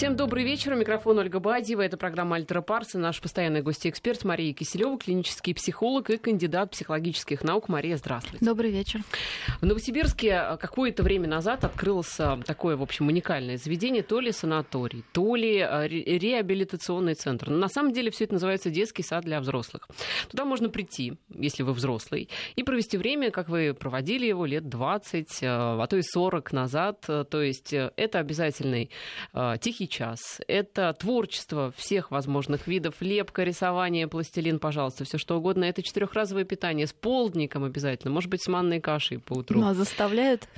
Всем добрый вечер. У микрофона Ольга Бадьева. Это программа «Альтера Парс» и наш постоянный гость-эксперт Мария Киселева, клинический психолог и кандидат психологических наук. Мария, здравствуйте. Добрый вечер. В Новосибирске какое-то время назад открылось такое, в общем, уникальное заведение, то ли санаторий, то ли э, реабилитационный центр. Но на самом деле все это называется детский сад для взрослых. Туда можно прийти, если вы взрослый, и провести время, как вы проводили его лет 20, э, а то и 40 назад. То есть э, это обязательный тихий час. Это творчество всех возможных видов. Лепка, рисование, пластилин, пожалуйста, все что угодно. Это четырехразовое питание с полдником обязательно. Может быть, с манной кашей по утру. Ну, а заставляют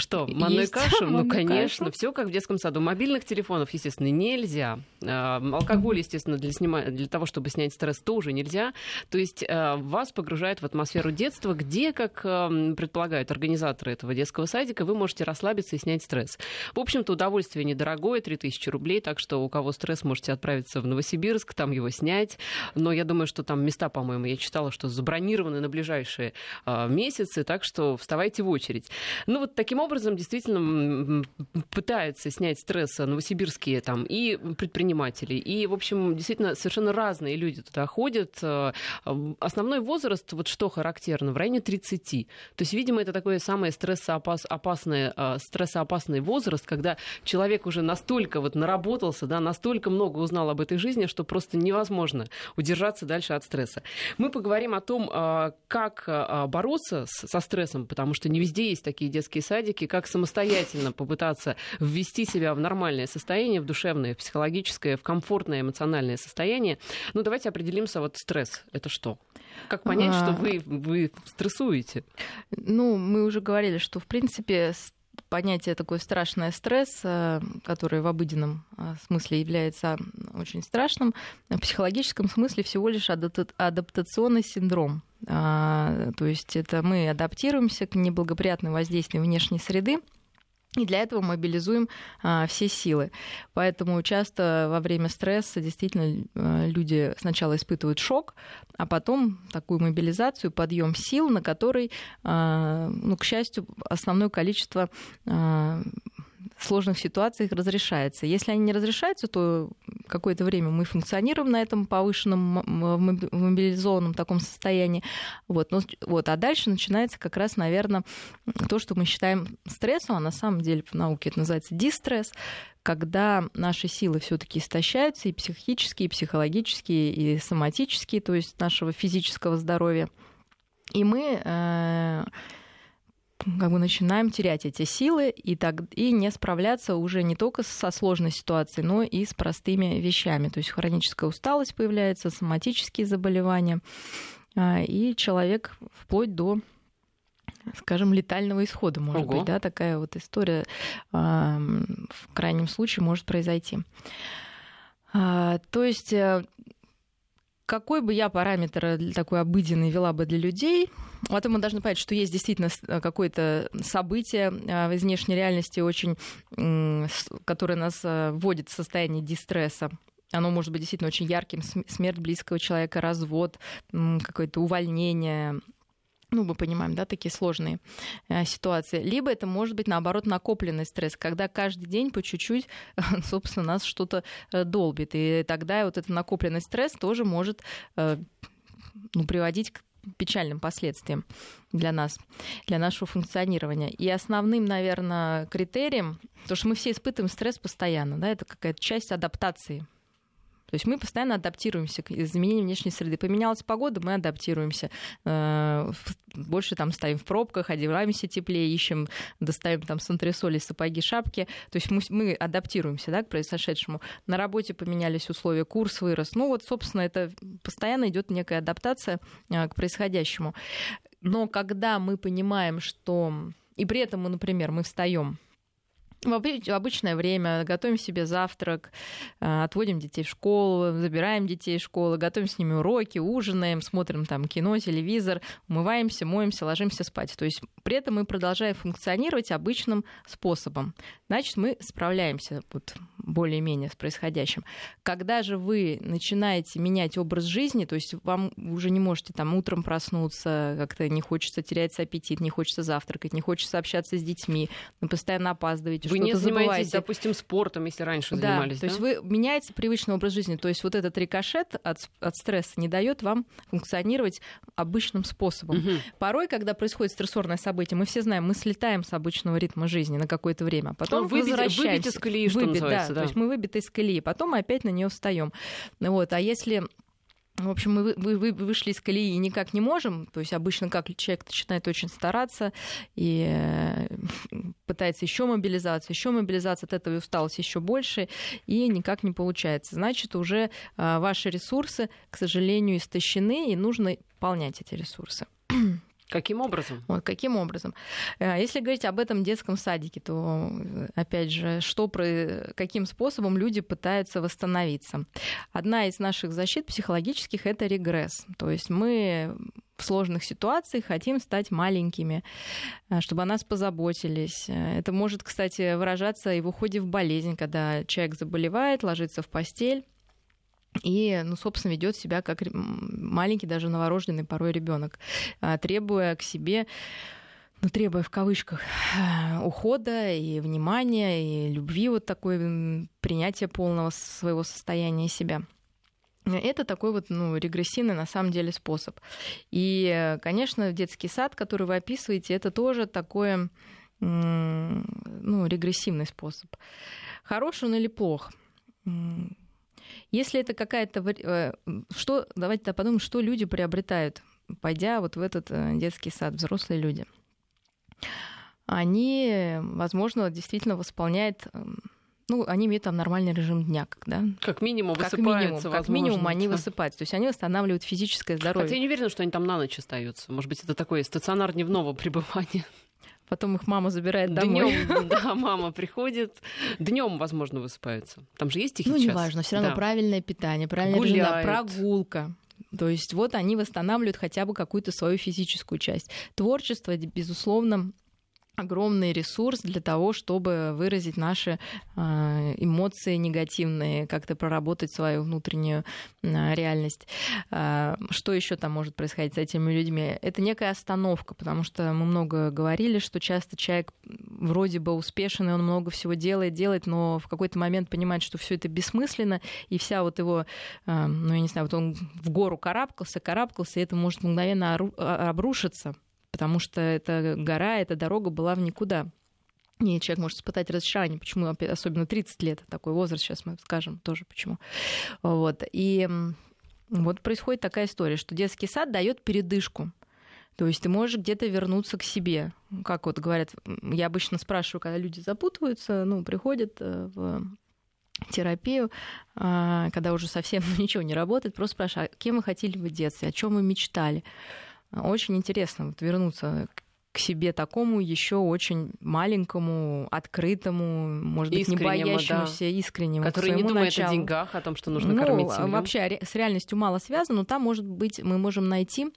что, манную Есть кашу? Ну, манную конечно, все как в детском саду. Мобильных телефонов, естественно, нельзя. А, Алкоголь, естественно, для, снима... для того, чтобы снять стресс, тоже нельзя. То есть а, вас погружает в атмосферу детства, где, как а, предполагают организаторы этого детского садика, вы можете расслабиться и снять стресс. В общем-то, удовольствие недорогое, 3000 рублей, так что у кого стресс, можете отправиться в Новосибирск, там его снять. Но я думаю, что там места, по-моему, я читала, что забронированы на ближайшие а, месяцы, так что вставайте в очередь. Ну, вот таким образом действительно пытаются снять стресс новосибирские там и предприниматели, и, в общем, действительно совершенно разные люди туда ходят. Э, основной возраст, вот что характерно, в районе 30. То есть, видимо, это такой самый стрессоопасный, э, стрессоопасный возраст, когда человек уже настолько вот наработался, да, настолько много узнал об этой жизни, что просто невозможно удержаться дальше от стресса. Мы поговорим о том, э, как бороться со стрессом, потому что не везде есть такие детские садики, садике, как самостоятельно попытаться ввести себя в нормальное состояние, в душевное, в психологическое, в комфортное эмоциональное состояние. Ну, давайте определимся, вот стресс — это что? Как понять, что вы, вы стрессуете? Ну, мы уже говорили, что, в принципе, понятие такой страшный стресс, э, который в обыденном э, смысле является очень страшным, в психологическом смысле всего лишь адаптационный синдром. А, то есть это мы адаптируемся к неблагоприятным воздействиям внешней среды, и для этого мобилизуем а, все силы. Поэтому часто во время стресса действительно а, люди сначала испытывают шок, а потом такую мобилизацию, подъем сил, на который, а, ну, к счастью, основное количество а, сложных ситуациях разрешается. Если они не разрешаются, то какое-то время мы функционируем на этом повышенном мобилизованном таком состоянии. Вот, но, вот, а дальше начинается как раз, наверное, то, что мы считаем стрессом, а на самом деле в науке это называется дистресс, когда наши силы все-таки истощаются, и психические, и психологические, и соматические, то есть нашего физического здоровья. И мы э, как бы начинаем терять эти силы и, так, и не справляться уже не только со сложной ситуацией, но и с простыми вещами. То есть хроническая усталость появляется, соматические заболевания, а, и человек вплоть до скажем, летального исхода, может Ого. быть, да, такая вот история в крайнем случае может произойти. А, то есть э, какой бы я параметр такой обыденный вела бы для людей, потом мы должны понять, что есть действительно э, какое-то событие э, из внешней реальности, очень, которое нас э, вводит в состояние дистресса. Оно может быть действительно очень ярким, смерть близкого человека, развод, какое-то увольнение, ну, мы понимаем, да, такие сложные э, ситуации. Либо это может быть, наоборот, накопленный стресс, когда каждый день по чуть-чуть, собственно, нас что-то э, долбит. И тогда вот этот накопленный стресс тоже может э, ну, приводить к печальным последствиям для нас, для нашего функционирования. И основным, наверное, критерием, то, что мы все испытываем стресс постоянно, да, это какая-то часть адаптации то есть мы постоянно адаптируемся к изменениям внешней среды. Поменялась погода, мы адаптируемся. Э, больше там стоим в пробках, одеваемся теплее, ищем, достаем там с антресоли, сапоги, шапки. То есть мы, мы адаптируемся да, к произошедшему. На работе поменялись условия, курс вырос. Ну вот, собственно, это постоянно идет некая адаптация э, к происходящему. Но когда мы понимаем, что... И при этом мы, например, мы встаем в обычное время готовим себе завтрак, э, отводим детей в школу, забираем детей из школы, готовим с ними уроки, ужинаем, смотрим там кино, телевизор, умываемся, моемся, ложимся спать. То есть при этом мы продолжаем функционировать обычным способом. Значит, мы справляемся. Вот более-менее с происходящим. Когда же вы начинаете менять образ жизни, то есть вам уже не можете там утром проснуться, как-то не хочется терять аппетит, не хочется завтракать, не хочется общаться с детьми, вы постоянно опаздываете, вы не занимаетесь, забываете. допустим, спортом, если раньше да, занимались. То да? есть вы меняете привычный образ жизни. То есть вот этот рикошет от, от стресса не дает вам функционировать обычным способом. Угу. Порой, когда происходит стрессорное событие, мы все знаем, мы слетаем с обычного ритма жизни на какое-то время, а потом ну, выбить, возвращаемся. Выбить из колеи, что Выбит, называется. Да. То есть мы выбиты из колеи, потом мы опять на нее встаем. Вот. А если в общем, мы вы, вы, вышли из колеи и никак не можем. То есть обычно как человек начинает очень стараться и э, пытается еще мобилизация, еще мобилизация, от этого усталость еще больше, и никак не получается. Значит, уже э, ваши ресурсы, к сожалению, истощены, и нужно пополнять эти ресурсы. Каким образом? Вот, каким образом? Э, если говорить об этом детском садике, то, опять же, что каким способом люди пытаются восстановиться? Одна из наших защит психологических — это регресс. То есть мы в сложных ситуациях хотим стать маленькими, э, чтобы о нас позаботились. Э, это может, кстати, выражаться и в уходе в болезнь, когда человек заболевает, ложится в постель, и, ну, собственно, ведет себя как маленький, даже новорожденный порой ребенок, а, требуя к себе ну, требуя в кавычках ухода и внимания, и любви, вот такой принятия полного своего состояния себя. Это такой вот ну, регрессивный на самом деле способ. И, конечно, детский сад, который вы описываете, это тоже такой ну, регрессивный способ. Хорош он или плох? Если это какая-то... Э, что, давайте подумаем, что люди приобретают, пойдя вот в этот э, детский сад, взрослые люди. Они, возможно, действительно восполняют эм, ну, они имеют там нормальный режим дня, да? Как минимум как минимум, возможно. Как минимум они высыпаются. То есть они восстанавливают физическое здоровье. Хотя я не уверена, что они там на ночь остаются. Может быть, это такой стационар дневного пребывания. Потом их мама забирает домой. Днем, да, мама приходит. Днем, возможно, высыпаются. Там же есть их Ну, неважно, все равно да. правильное питание, правильная Гуляют. прогулка. То есть вот они восстанавливают хотя бы какую-то свою физическую часть. Творчество, безусловно, огромный ресурс для того, чтобы выразить наши а, эмоции негативные, как-то проработать свою внутреннюю а, реальность. А, что еще там может происходить с этими людьми? Это некая остановка, потому что мы много говорили, что часто человек вроде бы успешен, и он много всего делает, делает, но в какой-то момент понимает, что все это бессмысленно, и вся вот его, ну, я не знаю, вот он в гору карабкался, карабкался, и это может мгновенно обрушиться потому что эта гора, эта дорога была в никуда. И человек может испытать разочарование. Почему особенно 30 лет, такой возраст, сейчас мы скажем тоже почему. Вот. И вот происходит такая история, что детский сад дает передышку. То есть ты можешь где-то вернуться к себе. Как вот говорят, я обычно спрашиваю, когда люди запутываются, ну, приходят э, в терапию, а, когда уже совсем ничего не работает, просто спрашиваю, а кем вы хотели в детстве, о чем вы мечтали. Очень интересно вот вернуться к себе такому еще очень маленькому, открытому, может быть, не боящемуся, да. искреннему. Который не думает началу. о деньгах, о том, что нужно ну, кормить семью. Вообще с реальностью мало связано, но там, может быть, мы можем найти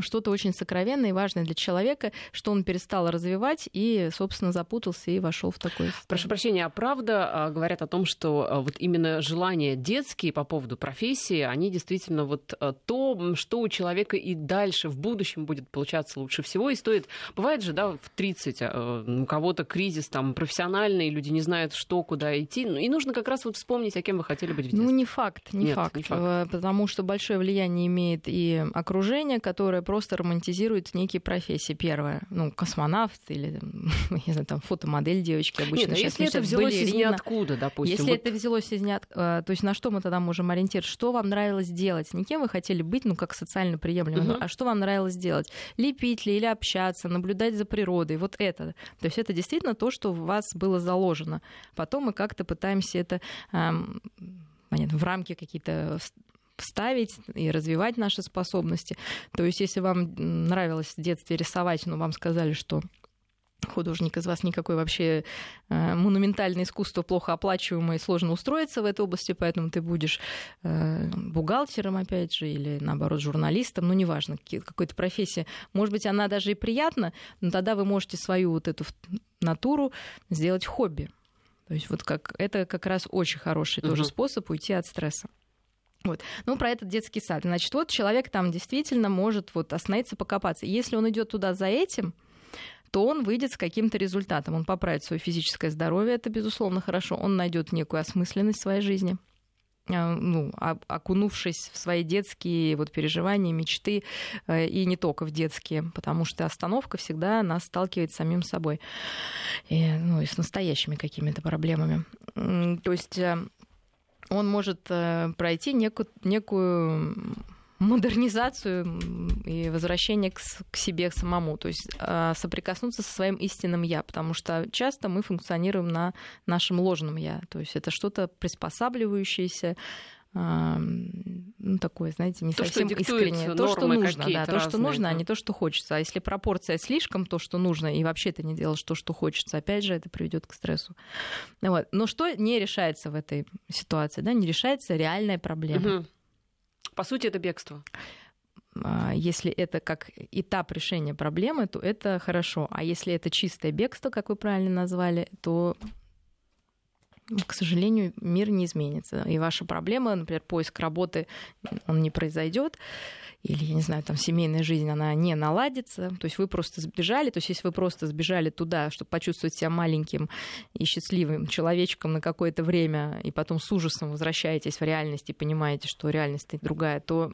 что-то очень сокровенное и важное для человека, что он перестал развивать и, собственно, запутался и вошел в такой. Прошу прощения, а правда а, говорят о том, что а, вот именно желания детские по поводу профессии, они действительно вот а, то, что у человека и дальше в будущем будет получаться лучше всего, и стоит... Бывает же, да, в 30 у кого-то кризис там профессиональный, люди не знают, что, куда идти, ну, и нужно как раз вот вспомнить, о кем вы хотели быть в детстве. Ну, не факт, не, Нет, факт, не факт, э, потому что большое влияние имеет и окружение, которое которая просто романтизирует некие профессии. Первое, ну, космонавт или, не знаю, там, фотомодель девочки обычно. Нет, а если это взялось балерина. из ниоткуда, допустим. Если вот... это взялось из ниоткуда, то есть на что мы тогда можем ориентировать? Что вам нравилось делать? Не кем вы хотели быть, ну, как социально приемлемо, угу. а что вам нравилось делать? Лепить ли или общаться, наблюдать за природой, вот это. То есть это действительно то, что в вас было заложено. Потом мы как-то пытаемся это эм, понятно, в рамки какие-то ставить и развивать наши способности. То есть, если вам нравилось в детстве рисовать, но вам сказали, что художник из вас никакой вообще э, монументальное искусство плохо оплачиваемое и сложно устроиться в этой области, поэтому ты будешь э, бухгалтером, опять же, или наоборот журналистом, ну неважно, какой-то профессия. Может быть, она даже и приятна, но тогда вы можете свою вот эту натуру сделать хобби То есть вот как, это как раз очень хороший угу. тоже способ уйти от стресса. Вот. Ну, про этот детский сад. Значит, вот человек там действительно может вот остановиться, покопаться. Если он идет туда за этим, то он выйдет с каким-то результатом. Он поправит свое физическое здоровье, это, безусловно, хорошо. Он найдет некую осмысленность в своей жизни а, ну, окунувшись в свои детские вот переживания, мечты, э, и не только в детские, потому что остановка всегда нас сталкивает с самим собой, и, ну, и с настоящими какими-то проблемами. То есть э, он может э, пройти некую, некую модернизацию и возвращение к, к себе самому, то есть э, соприкоснуться со своим истинным я, потому что часто мы функционируем на нашем ложном я, то есть это что-то приспосабливающееся, ну, такое, знаете, не то, совсем что искреннее. То, что нужно, да, то, что нужно, да. а не то, что хочется. А если пропорция слишком то, что нужно, и вообще ты не делаешь то, что хочется, опять же, это приведет к стрессу. Вот. Но что не решается в этой ситуации? Да? Не решается реальная проблема. Угу. По сути, это бегство. А, если это как этап решения проблемы, то это хорошо. А если это чистое бегство, как вы правильно назвали, то к сожалению, мир не изменится. И ваша проблема, например, поиск работы, он не произойдет или, я не знаю, там семейная жизнь, она не наладится. То есть вы просто сбежали. То есть если вы просто сбежали туда, чтобы почувствовать себя маленьким и счастливым человечком на какое-то время, и потом с ужасом возвращаетесь в реальность и понимаете, что реальность другая, то,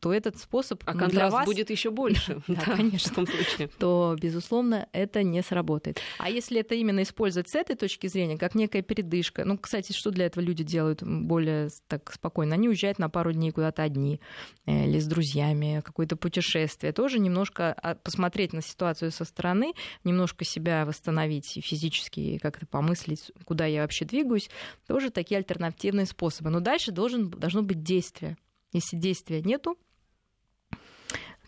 то этот способ а контраст для вас... будет еще больше. Да, конечно. В том случае. То, безусловно, это не сработает. А если это именно использовать с этой точки зрения, как некая передышка, ну, кстати, что для этого люди делают более так спокойно? Они уезжают на пару дней куда-то одни э, или с друзьями какое-то путешествие, тоже немножко а, посмотреть на ситуацию со стороны, немножко себя восстановить физически как-то помыслить, куда я вообще двигаюсь, тоже такие альтернативные способы. Но дальше должен, должно быть действие. Если действия нету,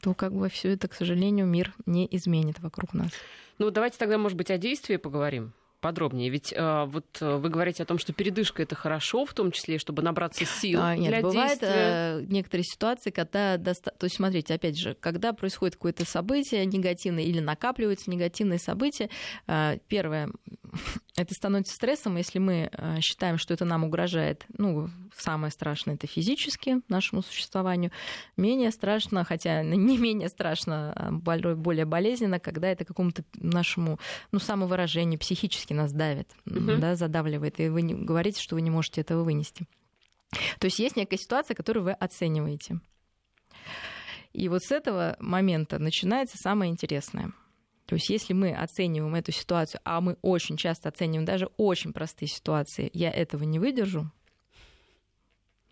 то как бы все это, к сожалению, мир не изменит вокруг нас. Ну, давайте тогда, может быть, о действии поговорим подробнее? Ведь э, вот э, вы говорите о том, что передышка это хорошо, в том числе, чтобы набраться сил а, нет, для бывает действия. Э, некоторые ситуации, когда доста... то есть смотрите, опять же, когда происходит какое-то событие негативное или накапливаются негативные события, э, первое это становится стрессом, если мы э, считаем, что это нам угрожает. Ну, самое страшное это физически нашему существованию. Менее страшно, хотя не менее страшно, а более болезненно, когда это какому-то нашему ну, самовыражению психически нас давит, угу. да, задавливает, и вы говорите, что вы не можете этого вынести. То есть есть некая ситуация, которую вы оцениваете. И вот с этого момента начинается самое интересное – то есть если мы оцениваем эту ситуацию, а мы очень часто оцениваем даже очень простые ситуации, я этого не выдержу,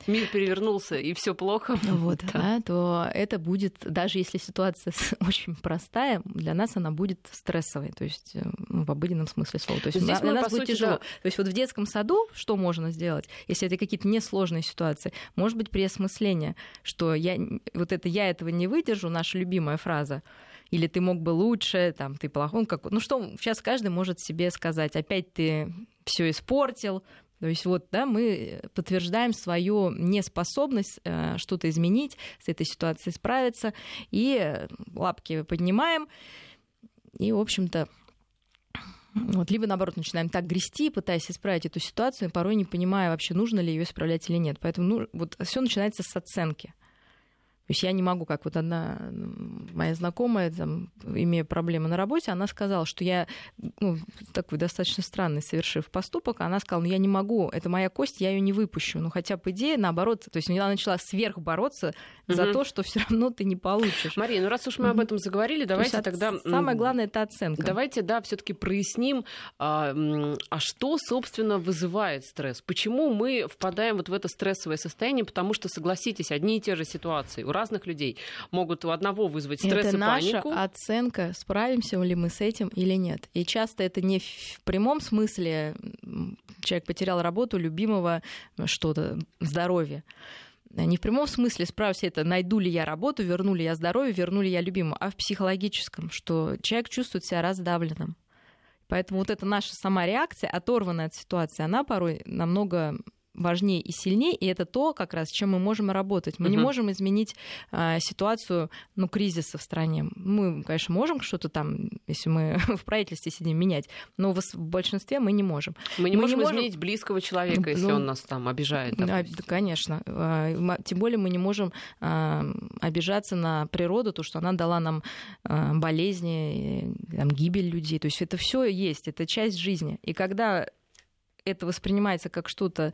мир перевернулся и все плохо, вот, да. Да, то это будет, даже если ситуация очень простая, для нас она будет стрессовой, то есть э, ну, в обыденном смысле слова. То есть Здесь для мы, нас будет сути, тяжело. Да. То есть вот в детском саду что можно сделать, если это какие-то несложные ситуации? Может быть, переосмысление, что я, вот это я этого не выдержу, наша любимая фраза, или ты мог бы лучше, там, ты плохой, ну, как, ну что, сейчас каждый может себе сказать, опять ты все испортил, то есть вот, да, мы подтверждаем свою неспособность э, что-то изменить, с этой ситуацией справиться, и лапки поднимаем, и, в общем-то, вот, либо, наоборот, начинаем так грести, пытаясь исправить эту ситуацию, порой не понимая вообще, нужно ли ее исправлять или нет. Поэтому ну, вот все начинается с оценки. То есть я не могу, как вот одна моя знакомая, там, имея проблемы на работе, она сказала, что я, ну, такой достаточно странный, совершив поступок, она сказала, ну, я не могу, это моя кость, я ее не выпущу. Ну, хотя, по идее, наоборот, то есть она начала сверх бороться угу. за то, что все равно ты не получишь. Мария, ну, раз уж мы об этом заговорили, давайте тогда... Самое главное — это оценка. Давайте, да, все таки проясним, а, а что, собственно, вызывает стресс? Почему мы впадаем вот в это стрессовое состояние? Потому что, согласитесь, одни и те же ситуации разных людей могут у одного вызвать стресс это и панику. наша оценка, справимся ли мы с этим или нет. И часто это не в прямом смысле человек потерял работу, любимого, что-то, здоровье не в прямом смысле справься это, найду ли я работу, верну ли я здоровье, верну ли я любимого, а в психологическом, что человек чувствует себя раздавленным. Поэтому вот эта наша сама реакция, оторванная от ситуации, она порой намного важнее и сильнее, и это то, как раз, чем мы можем работать. Мы угу. не можем изменить а, ситуацию, ну, кризиса в стране. Мы, конечно, можем что-то там, если мы в правительстве сидим, менять, но в, в большинстве мы не можем. Мы не, мы можем, не можем изменить близкого человека, если ну, он нас там обижает. Да, конечно. А, тем более мы не можем обижаться на природу, то, что она дала нам а, болезни, там, гибель людей. То есть это все есть, это часть жизни. И когда это воспринимается как что-то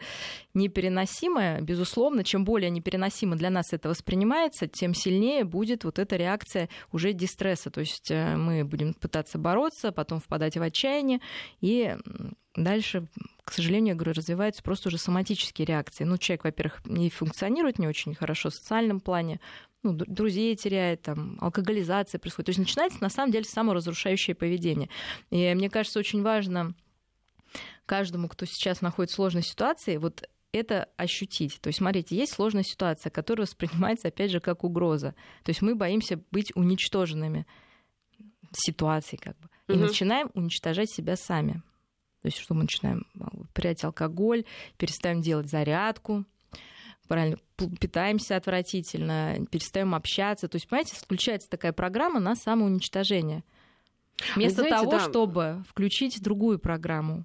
непереносимое, безусловно, чем более непереносимо для нас это воспринимается, тем сильнее будет вот эта реакция уже дистресса. То есть э, мы будем пытаться бороться, потом впадать в отчаяние, и дальше, к сожалению, я говорю, развиваются просто уже соматические реакции. Ну, человек, во-первых, не функционирует не очень хорошо в социальном плане, ну, друзей теряет, там, алкоголизация происходит. То есть начинается, на самом деле, саморазрушающее поведение. И мне кажется, очень важно каждому, кто сейчас находится в сложной ситуации, вот это ощутить. То есть, смотрите, есть сложная ситуация, которая воспринимается, опять же, как угроза. То есть мы боимся быть уничтоженными ситуацией, как бы. И угу. начинаем уничтожать себя сами. То есть, что мы начинаем прять алкоголь, перестаем делать зарядку, правильно, питаемся отвратительно, перестаем общаться. То есть, понимаете, включается такая программа на самоуничтожение. Вместо знаете, того, да. чтобы включить другую программу.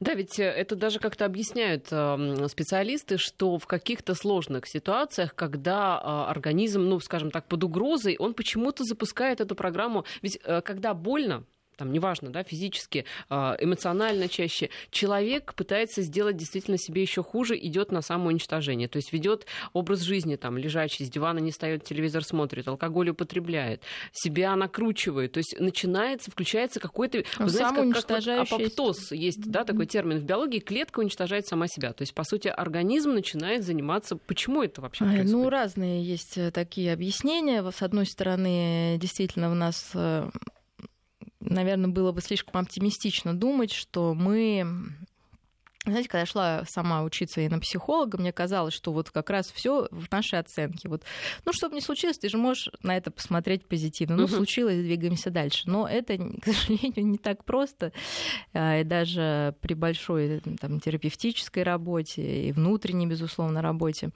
Да, ведь э, это даже как-то объясняют эм, специалисты, что в каких-то сложных ситуациях, когда а, организм, ну, скажем так, под угрозой, он почему-то запускает эту программу. Ведь э, когда больно, там, неважно, да, физически, а, эмоционально чаще, человек пытается сделать действительно себе еще хуже, идет на самоуничтожение. То есть ведет образ жизни, там, лежачий, с дивана не встает, телевизор смотрит, алкоголь употребляет, себя накручивает. То есть начинается, включается какой-то, вы знаете, как, как апоптоз есть, да, такой термин в биологии, клетка уничтожает сама себя. То есть, по сути, организм начинает заниматься... Почему это вообще происходит? Ну, разные есть э, такие объяснения. С одной стороны, действительно, у нас э, наверное, было бы слишком оптимистично думать, что мы знаете, когда я шла сама учиться и на психолога, мне казалось, что вот как раз все в нашей оценке. Вот, ну, что бы ни случилось, ты же можешь на это посмотреть позитивно. Ну, случилось, двигаемся дальше. Но это, к сожалению, не так просто. А, и даже при большой там, терапевтической работе и внутренней, безусловно, работе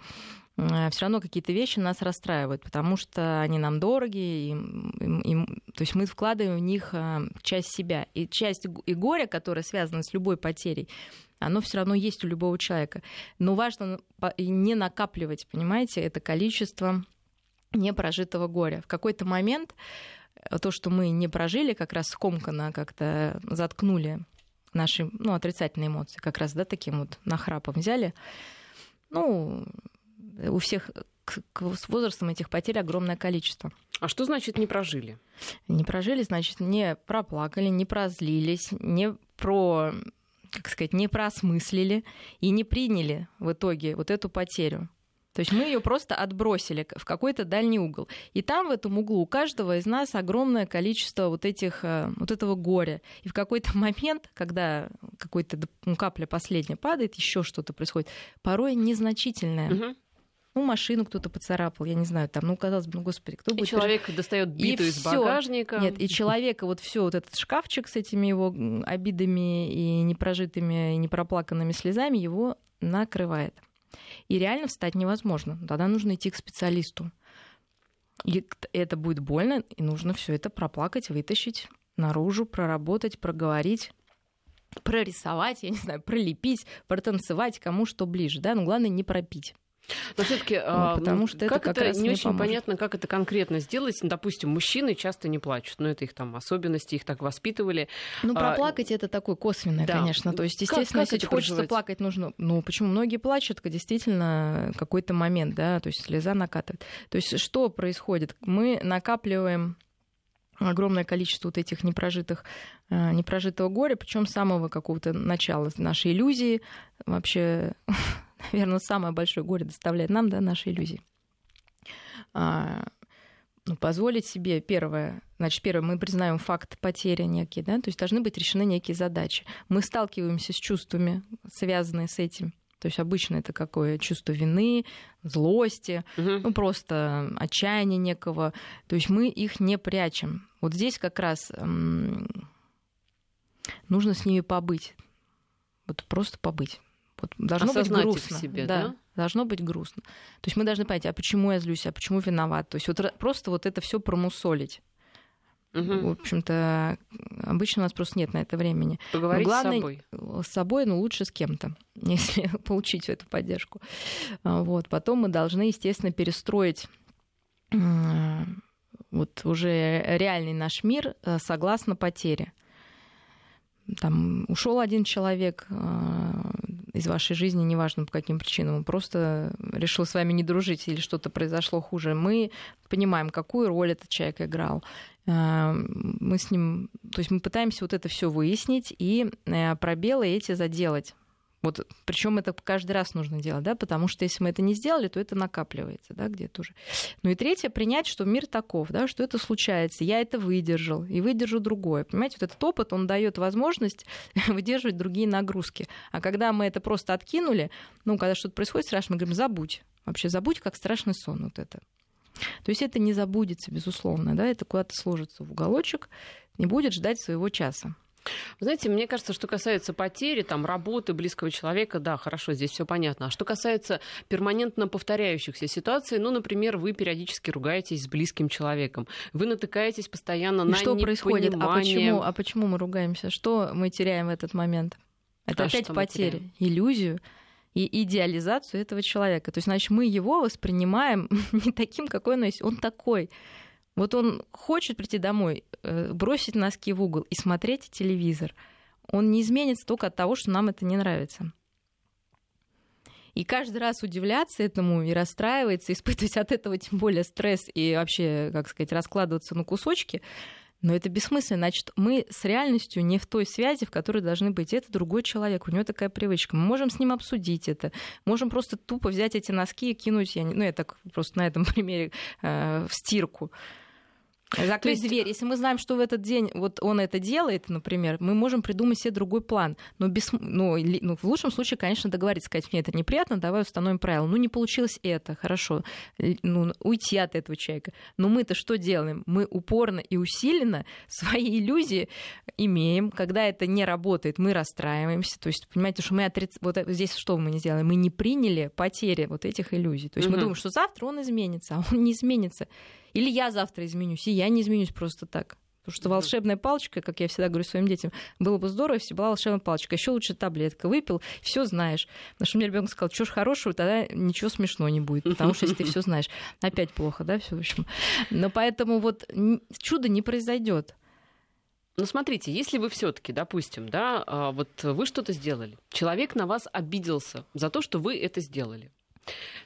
все равно какие-то вещи нас расстраивают, потому что они нам дороги, и, и, и, то есть мы вкладываем в них э, часть себя. И часть и горя, которая связана с любой потерей, оно все равно есть у любого человека. Но важно не накапливать, понимаете, это количество непрожитого горя. В какой-то момент э, то, что мы не прожили, как раз скомканно как-то заткнули наши ну, отрицательные эмоции, как раз да, таким вот нахрапом взяли. Ну, у всех с возрастом этих потерь огромное количество. А что значит не прожили? Не прожили, значит, не проплакали, не прозлились, не про как сказать, не проосмыслили и не приняли в итоге вот эту потерю. То есть мы ее просто отбросили в какой-то дальний угол. И там, в этом углу, у каждого из нас огромное количество вот, этих, э, вот этого горя. И в какой-то момент, когда какой-то ну, капля последняя падает, еще что-то происходит, порой незначительное. Угу ну, машину кто-то поцарапал, я не знаю, там, ну, казалось бы, ну, господи, кто и будет... человек достает биту и из всё. багажника. Нет, и человека вот все вот этот шкафчик с этими его обидами и непрожитыми, и непроплаканными слезами его накрывает. И реально встать невозможно. Тогда нужно идти к специалисту. И это будет больно, и нужно все это проплакать, вытащить наружу, проработать, проговорить прорисовать, я не знаю, пролепить, протанцевать, кому что ближе, да, но главное не пропить. Но все-таки, ну, а, потому что как это, как это не, очень поможет. понятно, как это конкретно сделать. Допустим, мужчины часто не плачут, но это их там особенности, их так воспитывали. Ну, а, проплакать а, это такое косвенное, да. конечно. То есть, естественно, как, как если хочется проживать? плакать, нужно. Ну, почему многие плачут, действительно какой-то момент, да, то есть слеза накатывает. То есть, что происходит? Мы накапливаем огромное количество вот этих непрожитых, э, непрожитого горя, причем самого какого-то начала нашей иллюзии, вообще наверное, самое большое горе доставляет нам, да, наши иллюзии. А, ну, позволить себе первое, значит, первое, мы признаем факт потери некие, да, то есть должны быть решены некие задачи. Мы сталкиваемся с чувствами, связанные с этим. То есть обычно это какое чувство вины, злости, угу. ну просто отчаяния некого. То есть мы их не прячем. Вот здесь как раз м- нужно с ними побыть. Вот просто побыть Вот должно Осознать быть грустно. себе, да, да? Должно быть грустно. То есть мы должны понять, а почему я злюсь, а почему виноват. То есть вот просто вот это все промусолить. Угу. В общем-то, обычно у нас просто нет на это времени. Поговорить Но главное, с собой. С собой, но лучше с кем-то, если получить эту поддержку. А, вот. Потом мы должны, естественно, перестроить вот уже реальный наш мир э, согласно потере. Там ушел один человек э, из вашей жизни, неважно по каким причинам, он просто решил с вами не дружить или что-то произошло хуже. Мы понимаем, какую роль этот человек играл. Э, мы с ним, то есть мы пытаемся вот это все выяснить и пробелы эти заделать вот, причем это каждый раз нужно делать, да, потому что если мы это не сделали, то это накапливается, да, где-то уже. Ну и третье, принять, что мир таков, да, что это случается, я это выдержал и выдержу другое. Понимаете, вот этот опыт, он дает возможность выдерживать другие нагрузки. А когда мы это просто откинули, ну, когда что-то происходит страшно, мы говорим, забудь. Вообще забудь, как страшный сон вот это. То есть это не забудется, безусловно, да, это куда-то сложится в уголочек и будет ждать своего часа. Знаете, мне кажется, что касается потери, там, работы близкого человека, да, хорошо, здесь все понятно. А что касается перманентно повторяющихся ситуаций, ну, например, вы периодически ругаетесь с близким человеком, вы натыкаетесь постоянно И на что происходит? А почему, а почему мы ругаемся? Что мы теряем в этот момент? Это А опять потери, теряем? иллюзию и идеализацию этого человека. То есть, значит, мы его воспринимаем не таким, какой он есть. Он такой. Вот он хочет прийти домой, э, бросить носки в угол и смотреть телевизор. Он не изменится только от того, что нам это не нравится. И каждый раз удивляться этому и расстраиваться, испытывать от этого тем более стресс и вообще, как сказать, раскладываться на кусочки, но это бессмысленно. Значит, мы с реальностью не в той связи, в которой должны быть. Это другой человек, у него такая привычка. Мы можем с ним обсудить это. Можем просто тупо взять эти носки и кинуть, я не, ну, я так просто на этом примере, э, в стирку. Закрыть есть- дверь. Если мы знаем, что в этот день вот он это делает, например, мы можем придумать себе другой план. Но без, ну, ли- ну, в лучшем случае, конечно, договориться, сказать, мне это неприятно, давай установим правила. Ну, не получилось это, хорошо. Ну, уйти от этого человека. Но мы-то что делаем? Мы упорно и усиленно свои иллюзии имеем. Когда это не работает, мы расстраиваемся. То есть, понимаете, что мы отриц... вот здесь что мы не сделали? Мы не приняли потери вот этих иллюзий. То есть мы Мгм. думаем, что завтра он изменится, а он не изменится. Или я завтра изменюсь, и я не изменюсь просто так. Потому что волшебная палочка, как я всегда говорю своим детям, было бы здорово, если была волшебная палочка. Еще лучше таблетка. Выпил, все знаешь. Потому что мне ребенок сказал, что ж хорошего, тогда ничего смешного не будет. Потому что если ты все знаешь, опять плохо, да, все в общем. Но поэтому вот чудо не произойдет. Ну, смотрите, если вы все-таки, допустим, да, а, вот вы что-то сделали, человек на вас обиделся за то, что вы это сделали.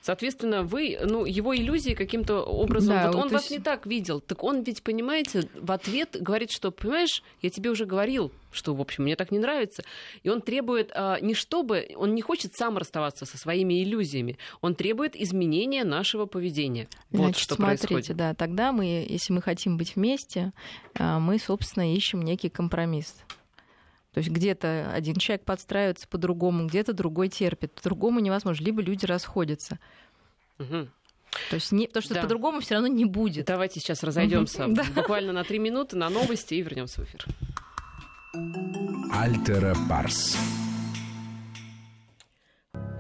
Соответственно, вы, ну, его иллюзии каким-то образом, Да, вот вот он вас есть- не так видел, так он ведь, понимаете, в ответ говорит, что, понимаешь, я тебе уже говорил, что, в общем, мне так не нравится, и он требует а, не чтобы, он не хочет сам расставаться со своими иллюзиями, он требует изменения нашего поведения. Вот Значит, что смотрите, происходит. да, тогда мы, если мы хотим быть вместе, а, мы, собственно, ищем некий компромисс. То есть где-то один человек подстраивается по-другому, где-то другой терпит. По-другому невозможно. Либо люди расходятся. Мгм. То есть не, потому что Да. по-другому все равно не будет. Давайте сейчас разойдемся буквально на три минуты на новости и вернемся в эфир. Альтера Парс.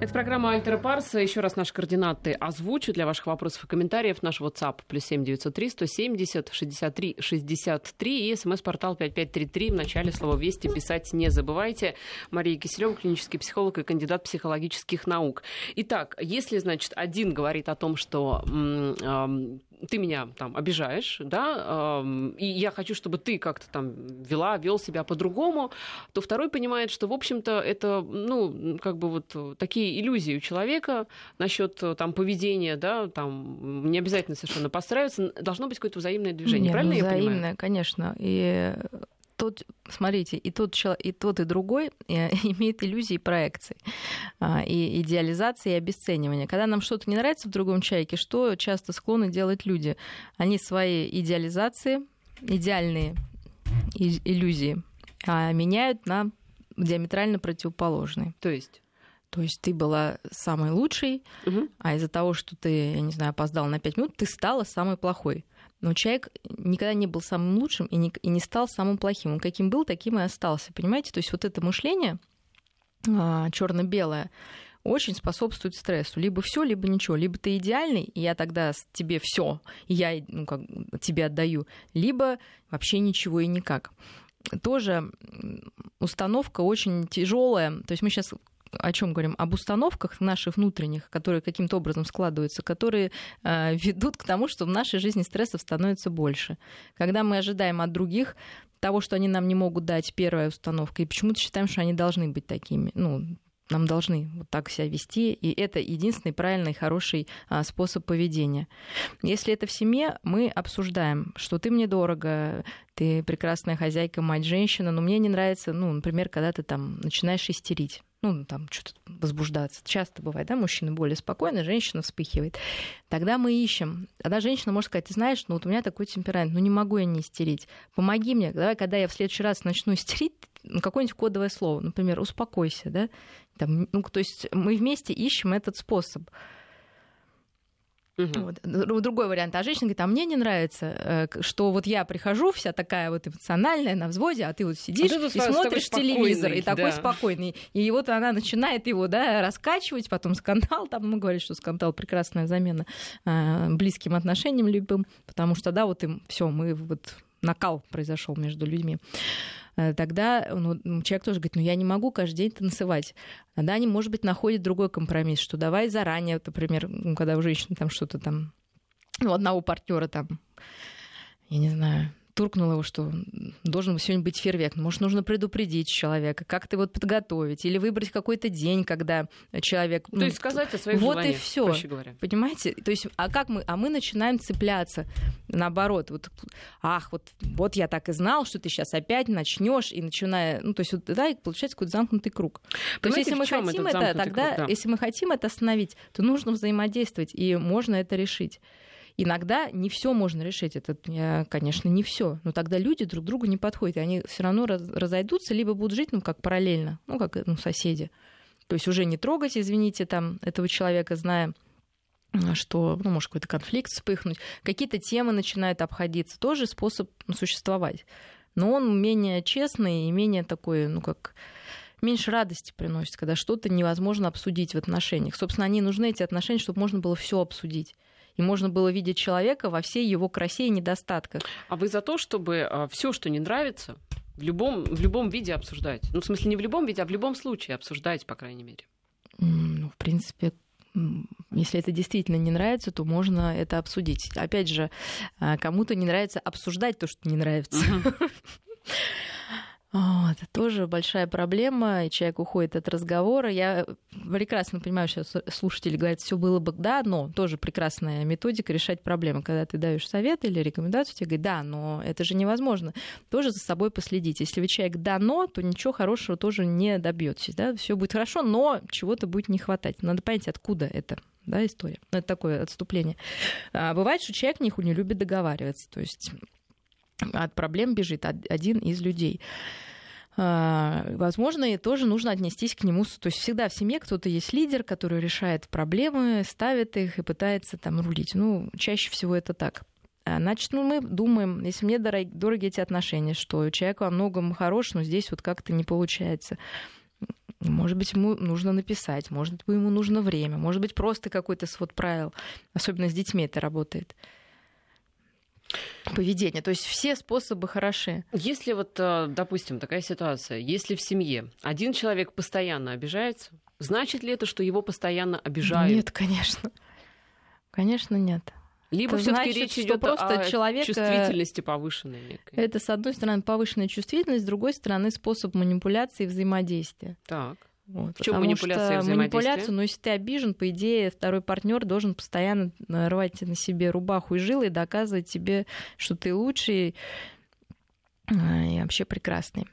Это программа Альтера Парса. Еще раз наши координаты озвучу для ваших вопросов и комментариев. Наш WhatsApp плюс семь девятьсот три сто семьдесят шестьдесят три шестьдесят три и смс-портал пять пять три три. В начале слова «Вести» писать не забывайте. Мария Киселева, клинический психолог и кандидат психологических наук. Итак, если, значит, один говорит о том, что ты меня там обижаешь, да, и я хочу, чтобы ты как-то там вела, вел себя по-другому, то второй понимает, что, в общем-то, это, ну, как бы вот такие иллюзии у человека насчет там поведения, да, там не обязательно совершенно подстраиваться, должно быть какое-то взаимное движение. Не, Правильно ну, я взаимное, понимаю? конечно. И тот, смотрите, и тот, и тот, и другой э, имеет иллюзии и проекции, а, и идеализации, и обесценивания. Когда нам что-то не нравится в другом человеке, что часто склонны делать люди? Они свои идеализации, идеальные иллюзии а, меняют на диаметрально противоположные. То есть... То есть ты была самой лучшей, Мгм. а из-за того, что ты, я не знаю, опоздал на 5 минут, ты стала самой плохой. Но человек никогда не был самым лучшим и не, и не стал самым плохим. Он каким был, таким и остался. Понимаете? То есть вот это мышление, а, черно-белое, очень способствует стрессу. Либо все, либо ничего. Либо ты идеальный, и я тогда тебе все, я ну, как, тебе отдаю, либо вообще ничего и никак. Тоже установка очень тяжелая. То есть мы сейчас о чем говорим? Об установках наших внутренних, которые каким-то образом складываются, которые э, ведут к тому, что в нашей жизни стрессов становится больше. Когда мы ожидаем от других того, что они нам не могут дать, первая установка, и почему-то считаем, что они должны быть такими. Ну, нам должны вот так себя вести, и это единственный правильный, хороший а, способ поведения. Если это в семье, мы обсуждаем, что ты мне дорого, ты прекрасная хозяйка, мать, женщина, но мне не нравится, ну, например, когда ты там начинаешь истерить ну, там, что-то возбуждаться. Часто бывает, да, мужчина более спокойный, женщина вспыхивает. Тогда мы ищем. Тогда женщина может сказать, ты знаешь, ну, вот у меня такой темперамент, ну, не могу я не истерить. Помоги мне. Давай, когда я в следующий раз начну истерить, ну, какое-нибудь кодовое слово, например, успокойся, да, там, ну, то есть мы вместе ищем этот способ. Угу. Вот. Другой вариант. А женщина говорит, а мне не нравится, э, что вот я прихожу вся такая вот эмоциональная на взводе, а ты вот сидишь а и смотришь телевизор, и такой да. спокойный. И вот она начинает его да, раскачивать, потом скандал, там мы говорим, что скандал прекрасная замена э, близким отношениям любым, потому что, да, вот им все, мы вот накал произошел между людьми. Э, тогда ну, человек тоже говорит, ну я не могу каждый день танцевать. Тогда они, может быть, находят другой компромисс, что давай заранее, например, когда у женщины там что-то там, у одного партнера там, я не знаю, туркнуло его, что должен сегодня быть фейерверк. Может, нужно предупредить человека, как-то вот подготовить, или выбрать какой-то день, когда человек... То ну, есть сказать о своих Вот желаниях, и все. Понимаете? То есть, а как мы, а мы начинаем цепляться, наоборот, вот, ах, вот, вот я так и знал, что ты сейчас опять начнешь и начиная, ну, то есть, вот, да, получается какой-то замкнутый круг. То есть, если мы хотим это, тогда, круг, да. если мы хотим это остановить, то нужно взаимодействовать, и можно это решить. Иногда не все можно решить. Это, конечно, не все. Но тогда люди друг другу не подходят. И они все равно разойдутся, либо будут жить, ну, как параллельно, ну, как ну, соседи. То есть уже не трогать, извините, там, этого человека, зная, что, ну, может, какой-то конфликт вспыхнуть. Какие-то темы начинают обходиться. Тоже способ ну, существовать. Но он менее честный и менее такой, ну, как меньше радости приносит, когда что-то невозможно обсудить в отношениях. Собственно, они нужны, эти отношения, чтобы можно было все обсудить и можно было видеть человека во всей его красе и недостатках. А вы за то, чтобы а, все, что не нравится, в любом, в любом виде обсуждать? Ну, в смысле, не в любом виде, а в любом случае обсуждать, по крайней мере. Ну, в принципе, если это действительно не нравится, то можно это обсудить. Опять же, а, кому-то не нравится обсуждать то, что не нравится. А, это тоже большая проблема, и человек уходит от разговора. Я прекрасно понимаю, сейчас слушатели говорят, все было бы да, но тоже прекрасная методика решать проблемы. Когда ты даешь совет или рекомендацию, тебе говорят, да, но это же невозможно. Тоже за собой последить. Если вы человек да, но, то ничего хорошего тоже не добьетесь. Да? Все будет хорошо, но чего-то будет не хватать. Надо понять, откуда это да, история. Это такое отступление. А бывает, что человек не любит договариваться. То есть от проблем бежит один из людей. А, возможно, и тоже нужно отнестись к нему. То есть всегда в семье кто-то есть лидер, который решает проблемы, ставит их и пытается там рулить. Ну, чаще всего это так. А, значит, ну, мы думаем, если мне дороги, эти отношения, что человек во многом хорош, но здесь вот как-то не получается. Может быть, ему нужно написать, может быть, ему нужно время, может быть, просто какой-то свод правил. Особенно с детьми это работает поведения. То есть все способы хороши. Если вот, э, допустим, такая ситуация, если в семье один человек постоянно обижается, значит ли это, что его постоянно обижают? Нет, конечно. Конечно, нет. Либо все-таки речь идет просто о человека... чувствительности повышенной. Некой. Это, с одной стороны, повышенная чувствительность, с другой стороны, способ манипуляции и взаимодействия. Так. Вот, в чем манипуляция что манипуляцию, но если ты обижен, по идее, второй партнер должен постоянно рвать на себе рубаху и жилы и доказывать тебе, что ты лучший а, и вообще прекрасный.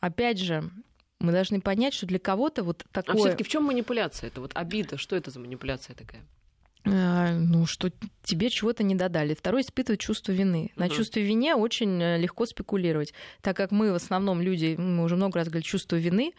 Опять же, мы должны понять, что для кого-то вот а такое... А все-таки в чем манипуляция? Это вот обида, что это за манипуляция такая? Э, ну, что тебе чего-то не додали. Второй испытывает чувство вины. На угу. чувстве вины очень э, легко спекулировать, так как мы в основном люди, мы уже много раз говорили, чувство вины,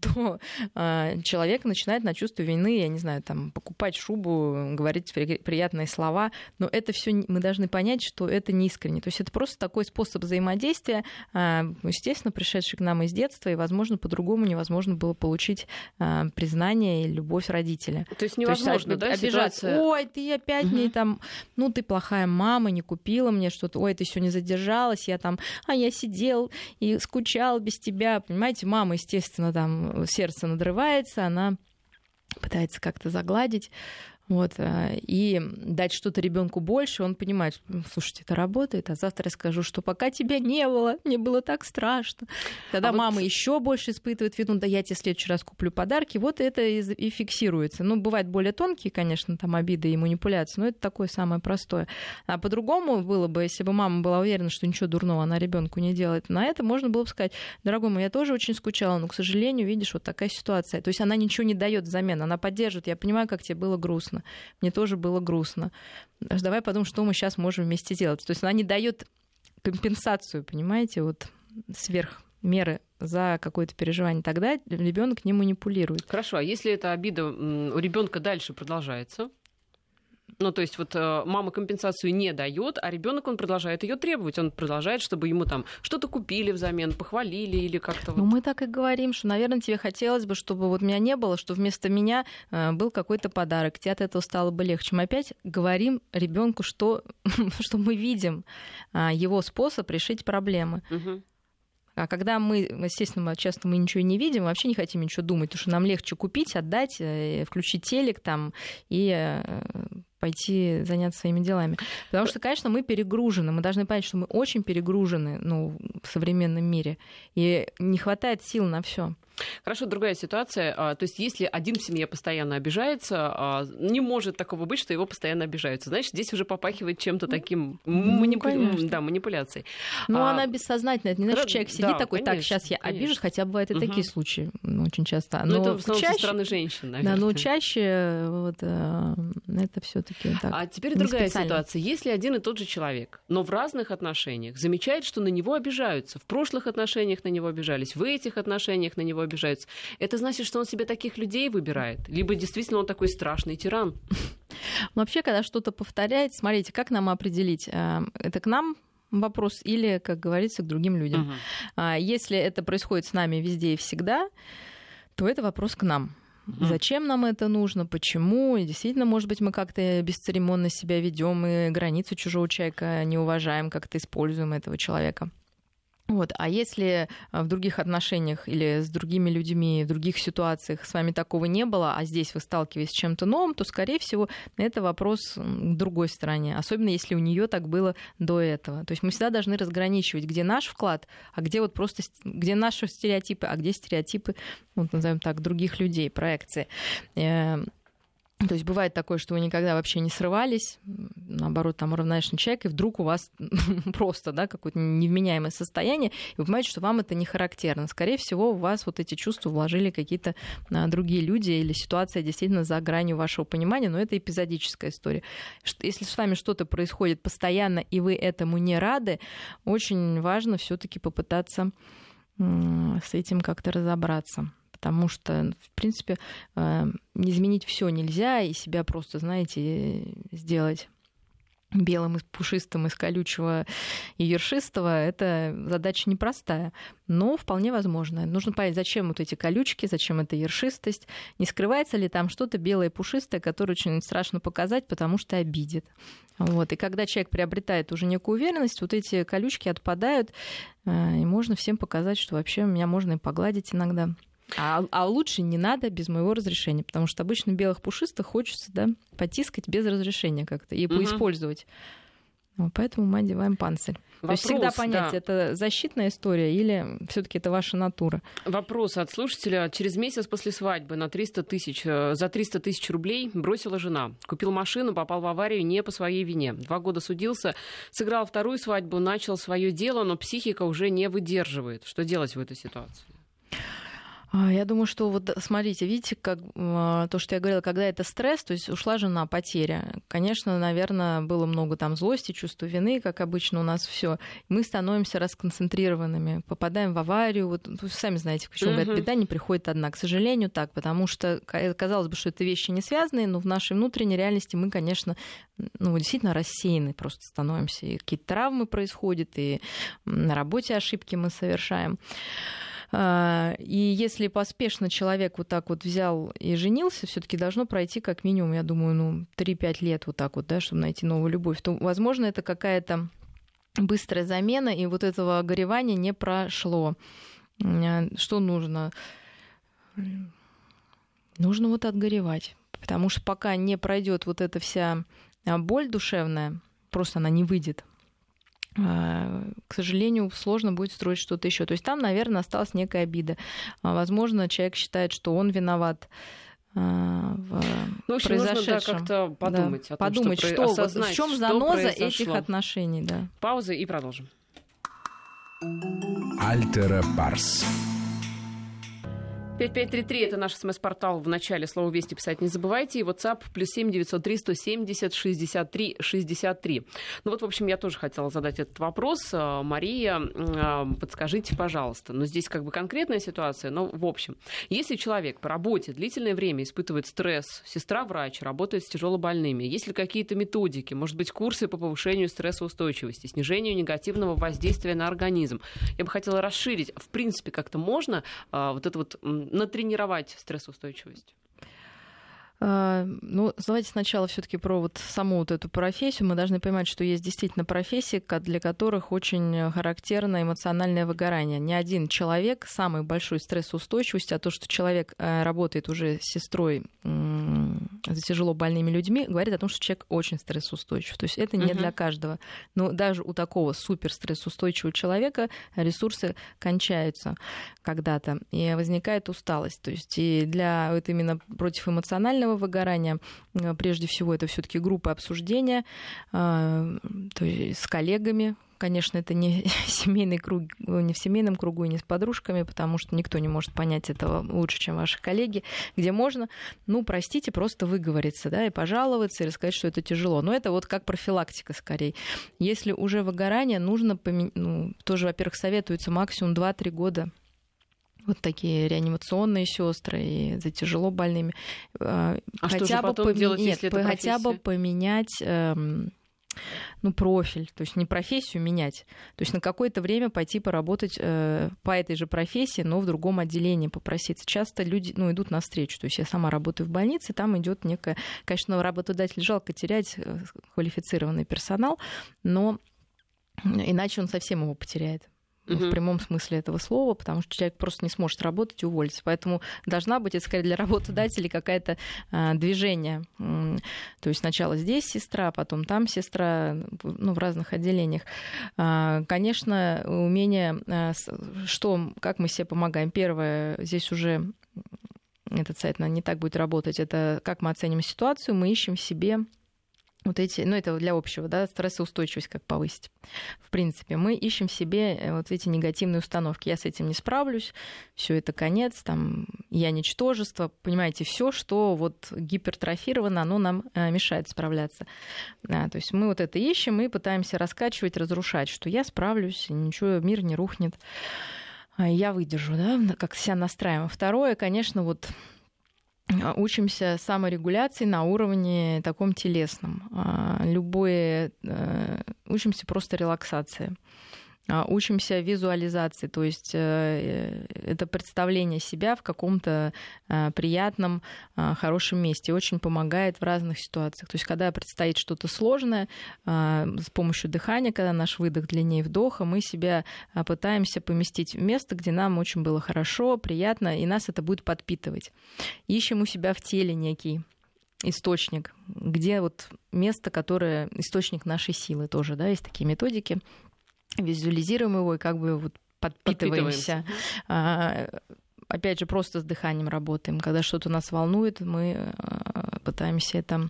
то э, человек начинает на чувство вины, я не знаю, там, покупать шубу, говорить при, приятные слова, но это все мы должны понять, что это не искренне. То есть это просто такой способ взаимодействия, э, естественно, пришедший к нам из детства, и, возможно, по-другому невозможно было получить э, признание и любовь родителя. То есть невозможно, То есть, да, обижаться, ситуация... ой, ты опять угу. мне там, ну, ты плохая мама, не купила мне что-то, ой, ты сегодня задержалась, я там, а я сидел и скучал без тебя, понимаете, мама, естественно, там сердце надрывается, она пытается как-то загладить. Вот, э, и дать что-то ребенку больше, он понимает, слушайте, это работает, а завтра я скажу, что пока тебя не было, мне было так страшно. Тогда а мама вот... еще больше испытывает вину, да я тебе в следующий раз куплю подарки, вот это и, и фиксируется. Ну, бывают более тонкие, конечно, там обиды и манипуляции, но это такое самое простое. А по-другому было бы, если бы мама была уверена, что ничего дурного она ребенку не делает. На это можно было бы сказать, дорогой мой, я тоже очень скучала, но, к сожалению, видишь, вот такая ситуация. То есть она ничего не дает взамен, она поддерживает. Я понимаю, как тебе было грустно грустно. Мне тоже было грустно. Давай подумаем, что мы сейчас можем вместе делать. То есть она не дает компенсацию, понимаете, вот сверх меры за какое-то переживание, тогда ребенок не манипулирует. Хорошо, а если эта обида у ребенка дальше продолжается, ну, то есть вот э, мама компенсацию не дает, а ребенок он продолжает ее требовать. Он продолжает, чтобы ему там что-то купили взамен, похвалили или как-то. Ну, вот. мы так и говорим, что, наверное, тебе хотелось бы, чтобы вот меня не было, что вместо меня э, был какой-то подарок. Тебе от этого стало бы легче. Мы опять говорим ребенку, что, что мы видим а, его способ решить проблемы. Угу. А когда мы, естественно, часто мы ничего не видим, вообще не хотим ничего думать, потому что нам легче купить, отдать, э, включить телек там и пойти заняться своими делами. Потому что, конечно, мы перегружены. Мы должны понять, что мы очень перегружены ну, в современном мире. И не хватает сил на все. Хорошо, другая ситуация. А, то есть, если один в семье постоянно обижается, а, не может такого быть, что его постоянно обижаются. Значит, здесь уже попахивает чем-то ну, таким ну, манипу... да, манипуляцией. Ну, а... она бессознательная. Это не значит, человек сидит да, такой, конечно, так, сейчас я конечно. обижусь, хотя бывают и угу. такие случаи очень часто. Но, но это в основном чаще... со стороны женщин, наверное. Да, но чаще вот, э, это все таки так. А теперь другая ситуация. Если один и тот же человек, но в разных отношениях, замечает, что на него обижаются. В прошлых отношениях на него обижались, в этих отношениях на него обижаются. Это значит, что он себе таких людей выбирает? Либо действительно он такой страшный тиран? Вообще, когда что-то повторяет, смотрите, как нам определить? Э, это к нам вопрос или, как говорится, к другим людям. Угу. Если это происходит с нами везде и всегда, то это вопрос к нам. Угу. Зачем нам это нужно? Почему? И действительно, может быть, мы как-то бесцеремонно себя ведем и границу чужого человека не уважаем, как-то используем этого человека. Вот. А если а, в других отношениях или с другими людьми, в других ситуациях с вами такого не было, а здесь вы сталкиваетесь с чем-то новым, то, скорее всего, это вопрос к другой стороне, особенно если у нее так было до этого. То есть мы всегда должны разграничивать, где наш вклад, а где вот просто где наши стереотипы, а где стереотипы, вот назовем так, других людей, проекции. То есть бывает такое, что вы никогда вообще не срывались, наоборот, там уравновешенный человек, и вдруг у вас просто да, какое-то невменяемое состояние, и вы понимаете, что вам это не характерно. Скорее всего, у вас вот эти чувства вложили какие-то а, другие люди, или ситуация действительно за гранью вашего понимания, но это эпизодическая история. Если с вами что-то происходит постоянно, и вы этому не рады, очень важно все таки попытаться с этим как-то разобраться потому что, в принципе, э, изменить все нельзя, и себя просто, знаете, сделать белым и пушистым из колючего и ершистого, это задача непростая, но вполне возможная. Нужно понять, зачем вот эти колючки, зачем эта ершистость, не скрывается ли там что-то белое и пушистое, которое очень страшно показать, потому что обидит. Вот. И когда человек приобретает уже некую уверенность, вот эти колючки отпадают, э, и можно всем показать, что вообще меня можно и погладить иногда. А, а лучше не надо без моего разрешения, потому что обычно белых пушистых хочется да, потискать без разрешения как-то и угу. поиспользовать. Вот поэтому мы одеваем панцирь. Вопрос, То есть всегда понять, да. это защитная история или все-таки это ваша натура. Вопрос от слушателя. Через месяц после свадьбы на 300 тысяч, э, за 300 тысяч рублей бросила жена. Купил машину, попал в аварию не по своей вине. Два года судился, сыграл вторую свадьбу, начал свое дело, но психика уже не выдерживает. Что делать в этой ситуации? А, я думаю, что вот смотрите, видите, как а, то, что я говорила, когда это стресс, то есть ушла жена, потеря. Конечно, наверное, было много там злости, чувства вины, как обычно у нас все. Мы становимся расконцентрированными, попадаем в аварию. Вот вы сами знаете, почему говорят, беда не приходит одна. К сожалению, так, потому что казалось бы, что это вещи не связанные, но в нашей внутренней реальности мы, конечно, ну, действительно рассеяны просто становимся. И какие-то травмы происходят, и на работе ошибки мы совершаем. А, и если поспешно человек вот так вот взял и женился, все-таки должно пройти как минимум, я думаю, ну, 3-5 лет вот так вот, да, чтобы найти новую любовь, то, возможно, это какая-то быстрая замена, и вот этого горевания не прошло. А, что нужно? Нужно вот отгоревать. Потому что пока не пройдет вот эта вся а, боль душевная, просто она не выйдет к сожалению, сложно будет строить что-то еще. То есть там, наверное, осталась некая обида. А, возможно, человек считает, что он виноват а, в ну, в общем, произошедшем. Нужно, да, как-то подумать да. о том, подумать, что, что осознать, в чем заноза этих отношений. Да. Пауза и продолжим. Альтера Парс. 5533 это наш смс-портал. В начале слова «Вести» писать не забывайте. И WhatsApp плюс 7 903 170 63 63. Ну вот, в общем, я тоже хотела задать этот вопрос. А, Мария, а, подскажите, пожалуйста. Ну, здесь как бы конкретная ситуация, но в общем. Если человек по работе длительное время испытывает стресс, сестра врач, работает с тяжелобольными, есть ли какие-то методики, может быть, курсы по повышению стрессоустойчивости, снижению негативного воздействия на организм? Я бы хотела расширить. В принципе, как-то можно а, вот это вот натренировать стрессоустойчивость? А, ну, давайте сначала все-таки про вот саму вот эту профессию. Мы должны понимать, что есть действительно профессии, для которых очень характерно эмоциональное выгорание. Ни один человек самый большой стрессоустойчивость, а то, что человек э, работает уже с сестрой за тяжело больными людьми, говорит о том, что человек очень стрессоустойчив. То есть это не uh-huh. для каждого. Но даже у такого супер стрессоустойчивого человека ресурсы кончаются когда-то, и возникает усталость. То есть и для вот именно против эмоционального выгорания, э, прежде всего, это все-таки группа обсуждения э, то есть с коллегами, Конечно, это не семейный круг, не в семейном кругу и не с подружками, потому что никто не может понять этого лучше, чем ваши коллеги, где можно, ну, простите, просто выговориться, да, и пожаловаться, и рассказать, что это тяжело. Но это вот как профилактика скорее. Если уже выгорание, нужно, помен... ну, тоже, во-первых, советуется максимум 2-3 года вот такие реанимационные сестры и за тяжело больными. А хотя что же потом бы делать, Нет, если это хотя бы поменять эм, ну, профиль, то есть не профессию менять, то есть на какое-то время пойти поработать э, по этой же профессии, но в другом отделении попроситься. Часто люди ну, идут навстречу, то есть я сама работаю в больнице, там идет некая, конечно, работодатель жалко терять э, квалифицированный персонал, но иначе он совсем его потеряет угу. в прямом смысле этого слова, потому что человек просто не сможет работать и уволиться. Поэтому должна быть, это скорее для работодателей какое-то а, движение. То есть сначала здесь сестра, потом там сестра, ну, в разных отделениях. А, конечно, умение, а, что, как мы себе помогаем. Первое, здесь уже этот сайт не так будет работать, это как мы оценим ситуацию, мы ищем в себе вот эти, ну это для общего, да, стрессоустойчивость как повысить. В принципе, мы ищем в себе э, вот эти негативные установки. Я с этим не справлюсь, все это конец, там, я ничтожество, понимаете, все, что вот гипертрофировано, оно нам э, мешает справляться. Да, то есть мы вот это ищем и пытаемся раскачивать, разрушать, что я справлюсь, ничего, мир не рухнет, а я выдержу, да, как себя настраиваем. Второе, конечно, вот учимся саморегуляции на уровне таком телесном. А, любое, э, учимся просто релаксации. А, учимся визуализации, то есть э, это представление себя в каком-то а, приятном, а, хорошем месте. Очень помогает в разных ситуациях. То есть когда предстоит что-то сложное, с помощью дыхания, когда наш выдох длиннее вдоха, мы себя пытаемся поместить в место, где нам очень было хорошо, приятно, и нас это будет подпитывать. Ищем у себя в теле некий источник, где вот место, которое источник нашей силы тоже, да, есть такие методики визуализируем его и как бы вот подпитываемся. А, опять же, просто с дыханием работаем. Когда что-то нас волнует, мы а, пытаемся это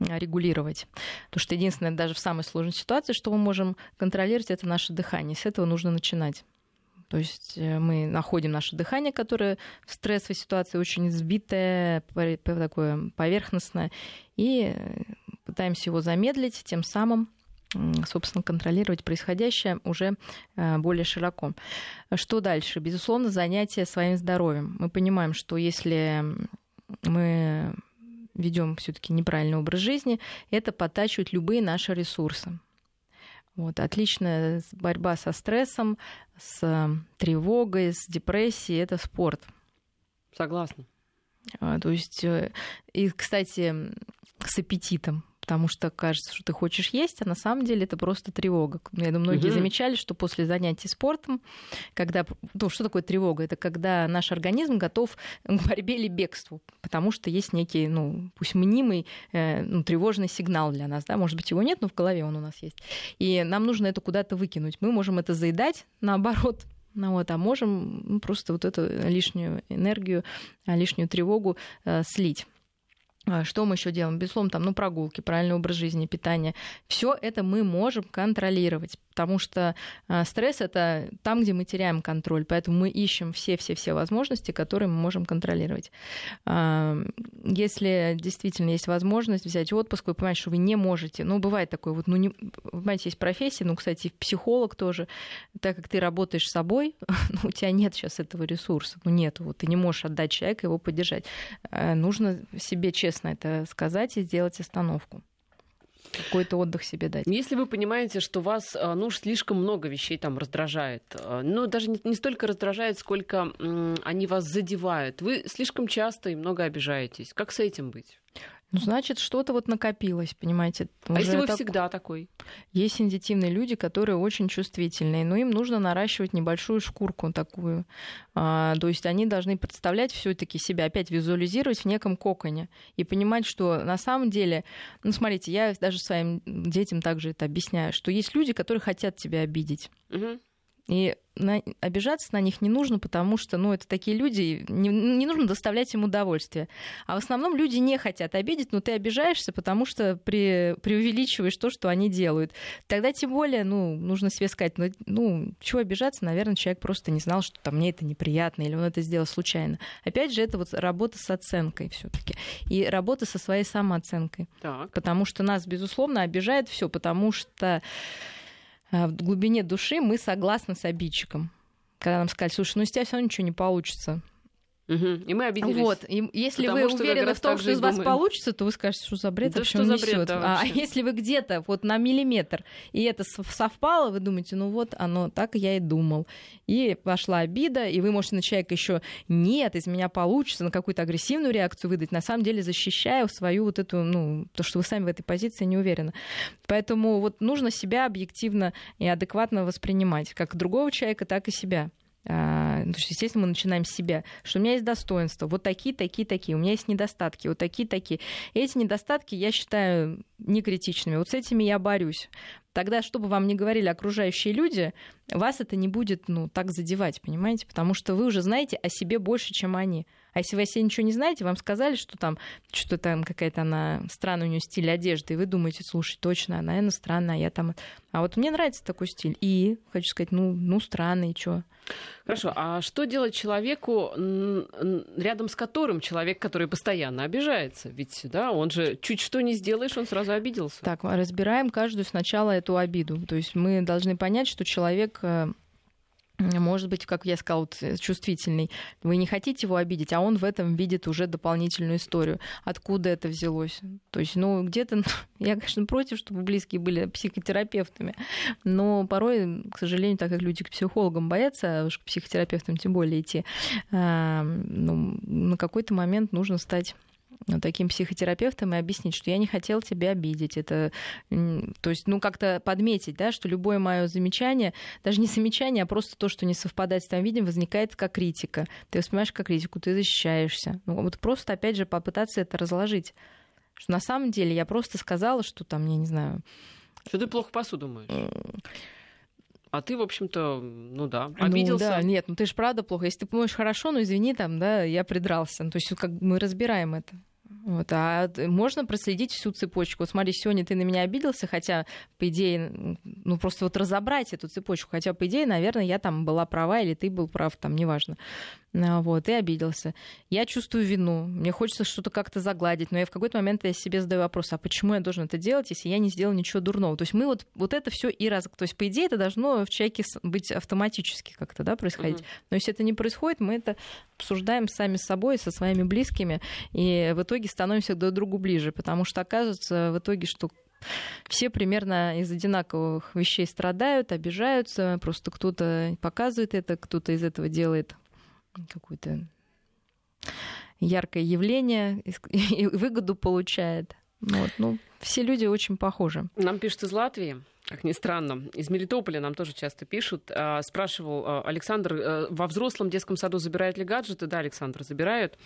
регулировать. Потому что единственное, даже в самой сложной ситуации, что мы можем контролировать, это наше дыхание. С этого нужно начинать То есть э, мы находим наше дыхание, которое в стрессовой ситуации очень сбитое, такое поверхностное, и э, пытаемся его замедлить, тем самым собственно, контролировать происходящее уже э, более широко. Что дальше? Безусловно, занятие своим здоровьем. Мы понимаем, что если мы ведем все-таки неправильный образ жизни, это подтачивает любые наши ресурсы. Вот, отличная борьба со стрессом, с тревогой, с депрессией – это спорт. Согласна. А, то есть, э, и, кстати, с аппетитом потому что кажется, что ты хочешь есть, а на самом деле это просто тревога. Я думаю, многие угу. замечали, что после занятий спортом, когда... Ну, что такое тревога? Это когда наш организм готов к борьбе или бегству, потому что есть некий, ну, пусть мнимый, э, ну, тревожный сигнал для нас, да, может быть, его нет, но в голове он у нас есть. И нам нужно это куда-то выкинуть. Мы можем это заедать, наоборот, ну, вот, а можем ну, просто вот эту лишнюю энергию, лишнюю тревогу э, слить. А, что мы еще делаем? Безусловно, там, ну, прогулки, правильный образ жизни, питание. Все это мы можем контролировать потому что а, стресс это там, где мы теряем контроль, поэтому мы ищем все-все-все возможности, которые мы можем контролировать. Если действительно есть возможность взять отпуск, вы понимаете, что вы не можете, ну, бывает такое, вот, ну, не, понимаете, есть профессия, ну, кстати, психолог тоже, так как ты работаешь с собой, ну, у тебя нет сейчас этого ресурса, ну, нет, вот, ты не можешь отдать человека, его поддержать. А, нужно себе честно это сказать и сделать остановку какой-то отдых себе дать. Если вы понимаете, что вас э, ну, уж слишком много вещей там раздражает, э, ну, даже не, не столько раздражает, сколько м, они вас задевают, вы слишком часто и много обижаетесь. Как с этим быть? Ну, значит, что-то вот накопилось, понимаете. А если вы так... всегда такой? Есть сензитивные люди, которые очень чувствительные, но им нужно наращивать небольшую шкурку такую. А, то есть они должны представлять все таки себя, опять визуализировать в неком коконе и понимать, что на самом деле, ну, смотрите, я даже своим детям также это объясняю, что есть люди, которые хотят тебя обидеть. Угу. И на, обижаться на них не нужно, потому что, ну, это такие люди, не, не нужно доставлять им удовольствие. А в основном люди не хотят обидеть, но ты обижаешься, потому что при, преувеличиваешь то, что они делают. Тогда тем более, ну, нужно себе сказать, ну, ну, чего обижаться, наверное, человек просто не знал, что там мне это неприятно, или он это сделал случайно. Опять же, это вот работа с оценкой все таки и работа со своей самооценкой. Так. Потому что нас, безусловно, обижает все, потому что в глубине души мы согласны с обидчиком. Когда нам сказали, слушай, ну из тебя все равно ничего не получится. Угу. И мы обиделись. Вот. И если вы уверены в том, что из вас думаем. получится, то вы скажете, что за бред да вообще что за бред, да, а, а если вы где-то вот на миллиметр, и это совпало, вы думаете, ну вот оно так я и думал. И пошла обида, и вы можете на человека еще нет, из меня получится, на какую-то агрессивную реакцию выдать, на самом деле защищая свою вот эту, ну, то, что вы сами в этой позиции не уверены. Поэтому вот нужно себя объективно и адекватно воспринимать, как другого человека, так и себя. А, ну, естественно, мы начинаем с себя, что у меня есть достоинства, вот такие, такие, такие, у меня есть недостатки, вот такие, такие. эти недостатки я считаю некритичными, вот с этими я борюсь. Тогда, чтобы вам не говорили окружающие люди, вас это не будет ну, так задевать, понимаете? Потому что вы уже знаете о себе больше, чем они. А если вы о себе ничего не знаете, вам сказали, что там что там какая-то она странная у нее стиль одежды, и вы думаете, слушай, точно, она, наверное, странная, а я там... А вот мне нравится такой стиль. И, хочу сказать, ну, ну странный, что? Хорошо, а что делать человеку, рядом с которым человек, который постоянно обижается? Ведь, да, он же чуть что не сделаешь, он сразу обиделся. Так, разбираем каждую сначала эту обиду. То есть мы должны понять, что человек э, может быть, как я сказала, вот, э, чувствительный. Вы не хотите его обидеть, а он в этом видит уже дополнительную историю. Откуда это взялось? То есть, ну, где-то... Я, конечно, против, чтобы близкие были психотерапевтами, но порой, к сожалению, так как люди к психологам боятся, а уж к психотерапевтам тем более идти, а, ну, на какой-то момент нужно стать таким психотерапевтом и объяснить, что я не хотел тебя обидеть. Это, то есть, ну, как-то подметить, да, что любое мое замечание, даже не замечание, а просто то, что не совпадает с твоим видением, возникает как критика. Ты воспринимаешь как критику, ты защищаешься. Ну, вот просто, опять же, попытаться это разложить. Что на самом деле я просто сказала, что там, я не знаю... Что ты плохо посуду моешь. А ты, в общем-то, ну да, ну обиделся. Ну, да, нет, ну ты же правда плохо. Если ты помоешь хорошо, ну извини, там, да, я придрался. Ну, то есть как мы разбираем это. Вот, а можно проследить всю цепочку. Вот смотри, сегодня ты на меня обиделся, хотя, по идее, ну просто вот разобрать эту цепочку, хотя, по идее, наверное, я там была права или ты был прав, там, неважно. А, вот, и обиделся. Я чувствую вину, мне хочется что-то как-то загладить, но я в какой-то момент я себе задаю вопрос, а почему я должен это делать, если я не сделал ничего дурного? То есть мы вот, вот это все и раз... То есть, по идее, это должно в человеке быть автоматически как-то, да, происходить. Uh-huh. Но если это не происходит, мы это обсуждаем сами с собой, со своими близкими, и в итоге становимся друг к другу ближе, потому что оказывается в итоге, что все примерно из одинаковых вещей страдают, обижаются, просто кто-то показывает это, кто-то из этого делает какое-то яркое явление и выгоду получает. Вот, ну, все люди очень похожи. Нам пишут из Латвии, как ни странно. Из Мелитополя нам тоже часто пишут. А, спрашивал а, Александр, э, во взрослом детском саду забирают ли гаджеты? Да, Александр, забирают.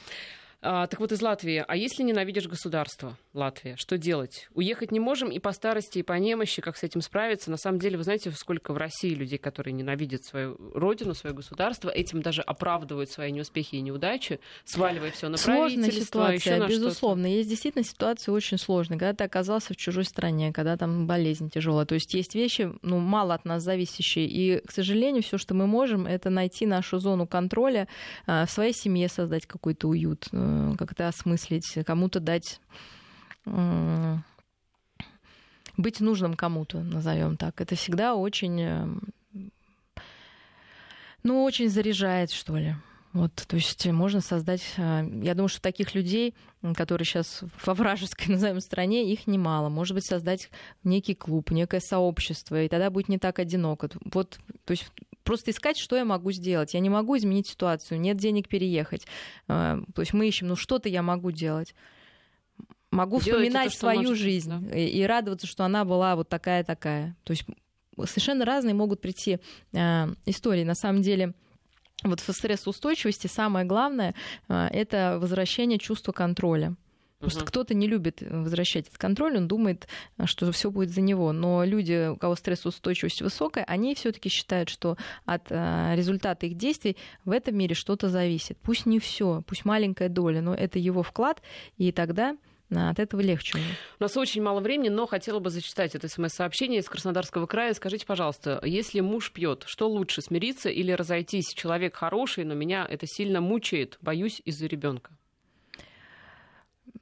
А, так вот, из Латвии. А если ненавидишь государство, Латвия, что делать? Уехать не можем и по старости, и по немощи, как с этим справиться? На самом деле, вы знаете, сколько в России людей, которые ненавидят свою родину, свое государство, этим даже оправдывают свои неуспехи и неудачи, сваливая все на Сложная ситуация, безусловно. Есть действительно ситуация очень сложная, когда ты оказался в чужой стране, когда там болезнь тяжелая. То есть есть вещи, ну, мало от нас зависящие. И, к сожалению, все, что мы можем, это найти нашу зону контроля, а, в своей семье создать какой-то уют Э, как-то осмыслить, кому-то дать быть нужным кому-то, назовем так. Это всегда очень, э, ну, очень заряжает, что ли. Вот, то есть можно создать... Э, я думаю, что таких людей, которые сейчас во вражеской, назовем, стране, их немало. Может быть, создать некий клуб, некое сообщество, и тогда будет не так одиноко. Вот, то есть просто искать, что я могу сделать. Я не могу изменить ситуацию, нет денег переехать. А, то есть мы ищем, ну что-то я могу делать. Могу Делайте вспоминать то, свою можете, жизнь да. и, и радоваться, что она была вот такая-такая. То есть совершенно разные могут прийти э, истории. На самом деле, вот в стрессоустойчивости самое главное э, это возвращение чувства контроля. Просто угу. кто-то не любит возвращать этот контроль, он думает, что все будет за него. Но люди, у кого стрессоустойчивость высокая, они все-таки считают, что от а, результата их действий в этом мире что-то зависит. Пусть не все, пусть маленькая доля, но это его вклад, и тогда от этого легче. У нас очень мало времени, но хотела бы зачитать это смс-сообщение из Краснодарского края. Скажите, пожалуйста, если муж пьет, что лучше, смириться или разойтись? Человек хороший, но меня это сильно мучает. Боюсь из-за ребенка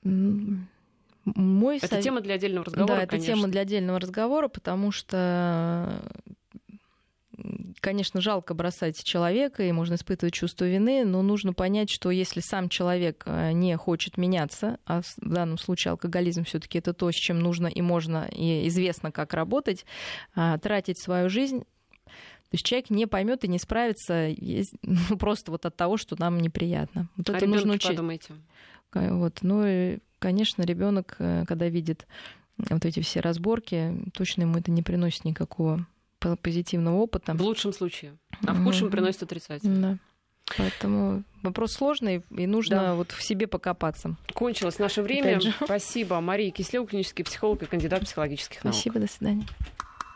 мой это сов... тема для отдельного разговора. Да, это конечно. тема для отдельного разговора, потому что конечно, жалко бросать человека, и можно испытывать чувство вины, но нужно понять, что если сам человек э, не хочет меняться, а в данном случае алкоголизм все-таки это то, с чем нужно и можно, и известно, как работать, а, тратить свою жизнь, то есть человек не поймет и не справится ну, просто вот от того, что нам неприятно. Вот а это нужно учить. подумайте. Вот. Ну и, конечно, ребенок, э, когда видит вот эти все разборки, точно ему это не приносит никакого позитивного опыта. В лучшем случае. А в худшем mm-hmm. приносит отрицательный. Да. Поэтому вопрос сложный, и нужно да. вот в себе покопаться. Кончилось наше время. Спасибо. Мария Кислева, клинический психолог и кандидат психологических наук. Спасибо, до свидания.